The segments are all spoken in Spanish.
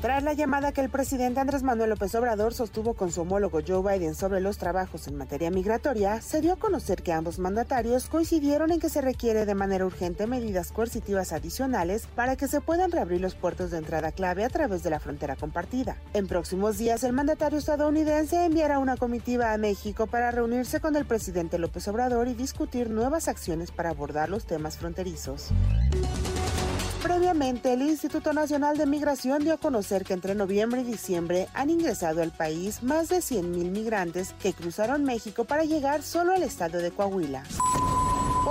Tras la llamada que el presidente Andrés Manuel López Obrador sostuvo con su homólogo Joe Biden sobre los trabajos en materia migratoria, se dio a conocer que ambos mandatarios coincidieron en que se requiere de manera urgente medidas coercitivas adicionales para que se puedan reabrir los puertos de entrada clave a través de la frontera compartida. En próximos días, el mandatario estadounidense enviará una comitiva a México para reunirse con el presidente López Obrador y discutir nuevas acciones para abordar los temas fronterizos. Previamente, el Instituto Nacional de Migración dio a conocer que entre noviembre y diciembre han ingresado al país más de 100.000 migrantes que cruzaron México para llegar solo al estado de Coahuila.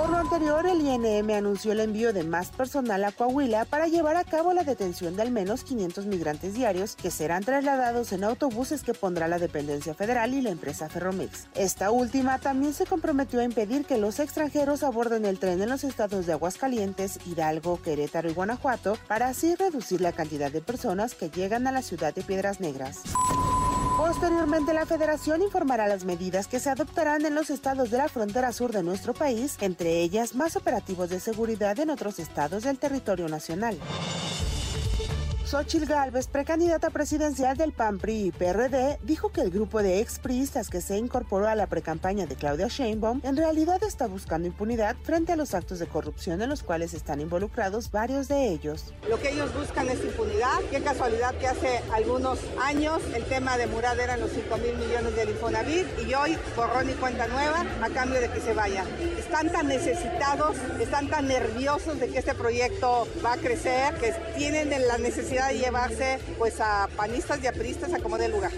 Por lo anterior, el INM anunció el envío de más personal a Coahuila para llevar a cabo la detención de al menos 500 migrantes diarios que serán trasladados en autobuses que pondrá la dependencia federal y la empresa Ferromex. Esta última también se comprometió a impedir que los extranjeros aborden el tren en los estados de Aguascalientes, Hidalgo, Querétaro y Guanajuato para así reducir la cantidad de personas que llegan a la ciudad de Piedras Negras. Posteriormente, la federación informará las medidas que se adoptarán en los estados de la frontera sur de nuestro país, entre ellas más operativos de seguridad en otros estados del territorio nacional. Xochil Gálvez, precandidata presidencial del PAN, PRI y PRD, dijo que el grupo de expriistas que se incorporó a la precampaña de Claudia Sheinbaum en realidad está buscando impunidad frente a los actos de corrupción en los cuales están involucrados varios de ellos. Lo que ellos buscan es impunidad. Qué casualidad que hace algunos años el tema de Murad eran los 5 mil millones del Infonavit y hoy borrón y cuenta nueva a cambio de que se vayan. Están tan necesitados, están tan nerviosos de que este proyecto va a crecer, que tienen la necesidad de llevarse pues a panistas y a priistas a como de lugar.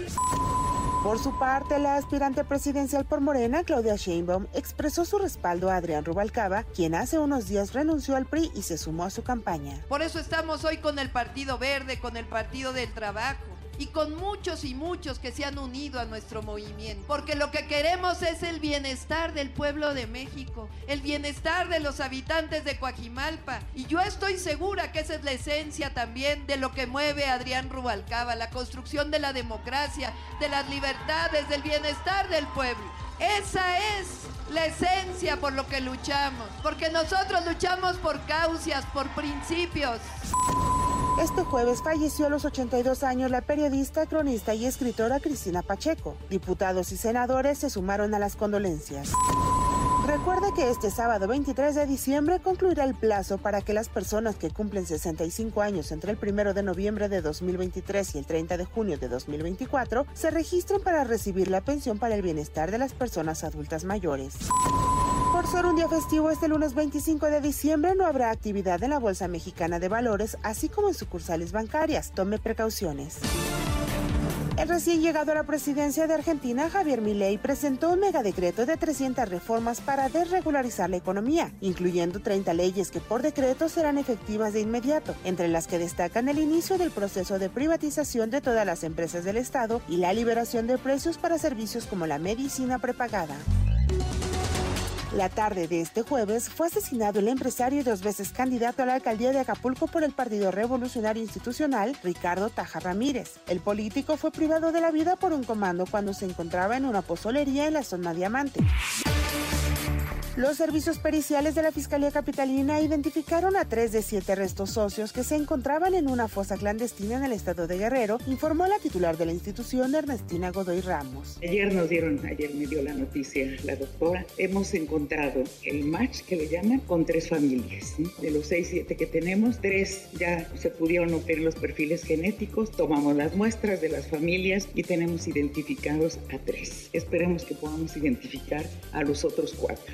Por su parte, la aspirante presidencial por Morena, Claudia Sheinbaum, expresó su respaldo a Adrián Rubalcaba, quien hace unos días renunció al PRI y se sumó a su campaña. Por eso estamos hoy con el Partido Verde, con el Partido del Trabajo y con muchos y muchos que se han unido a nuestro movimiento. Porque lo que queremos es el bienestar del pueblo de México, el bienestar de los habitantes de Coajimalpa. Y yo estoy segura que esa es la esencia también de lo que mueve a Adrián Rubalcaba, la construcción de la democracia, de las libertades, del bienestar del pueblo. Esa es la esencia por lo que luchamos, porque nosotros luchamos por causas, por principios. Este jueves falleció a los 82 años la periodista, cronista y escritora Cristina Pacheco. Diputados y senadores se sumaron a las condolencias. Recuerda que este sábado 23 de diciembre concluirá el plazo para que las personas que cumplen 65 años entre el 1 de noviembre de 2023 y el 30 de junio de 2024 se registren para recibir la pensión para el bienestar de las personas adultas mayores. Por ser un día festivo este lunes 25 de diciembre no habrá actividad en la Bolsa Mexicana de Valores, así como en sucursales bancarias. Tome precauciones. El recién llegado a la presidencia de Argentina, Javier Milei, presentó un megadecreto de 300 reformas para desregularizar la economía, incluyendo 30 leyes que por decreto serán efectivas de inmediato, entre las que destacan el inicio del proceso de privatización de todas las empresas del Estado y la liberación de precios para servicios como la medicina prepagada. La tarde de este jueves fue asesinado el empresario y dos veces candidato a la alcaldía de Acapulco por el Partido Revolucionario Institucional, Ricardo Taja Ramírez. El político fue privado de la vida por un comando cuando se encontraba en una pozolería en la zona Diamante. Los servicios periciales de la Fiscalía Capitalina identificaron a tres de siete restos socios que se encontraban en una fosa clandestina en el estado de Guerrero, informó la titular de la institución, Ernestina Godoy Ramos. Ayer nos dieron, ayer me dio la noticia la doctora, hemos encontrado el match que le llaman con tres familias. De los seis, siete que tenemos, tres ya se pudieron obtener los perfiles genéticos, tomamos las muestras de las familias y tenemos identificados a tres. Esperemos que podamos identificar a los otros cuatro.